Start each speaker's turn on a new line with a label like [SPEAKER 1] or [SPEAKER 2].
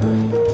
[SPEAKER 1] Bye.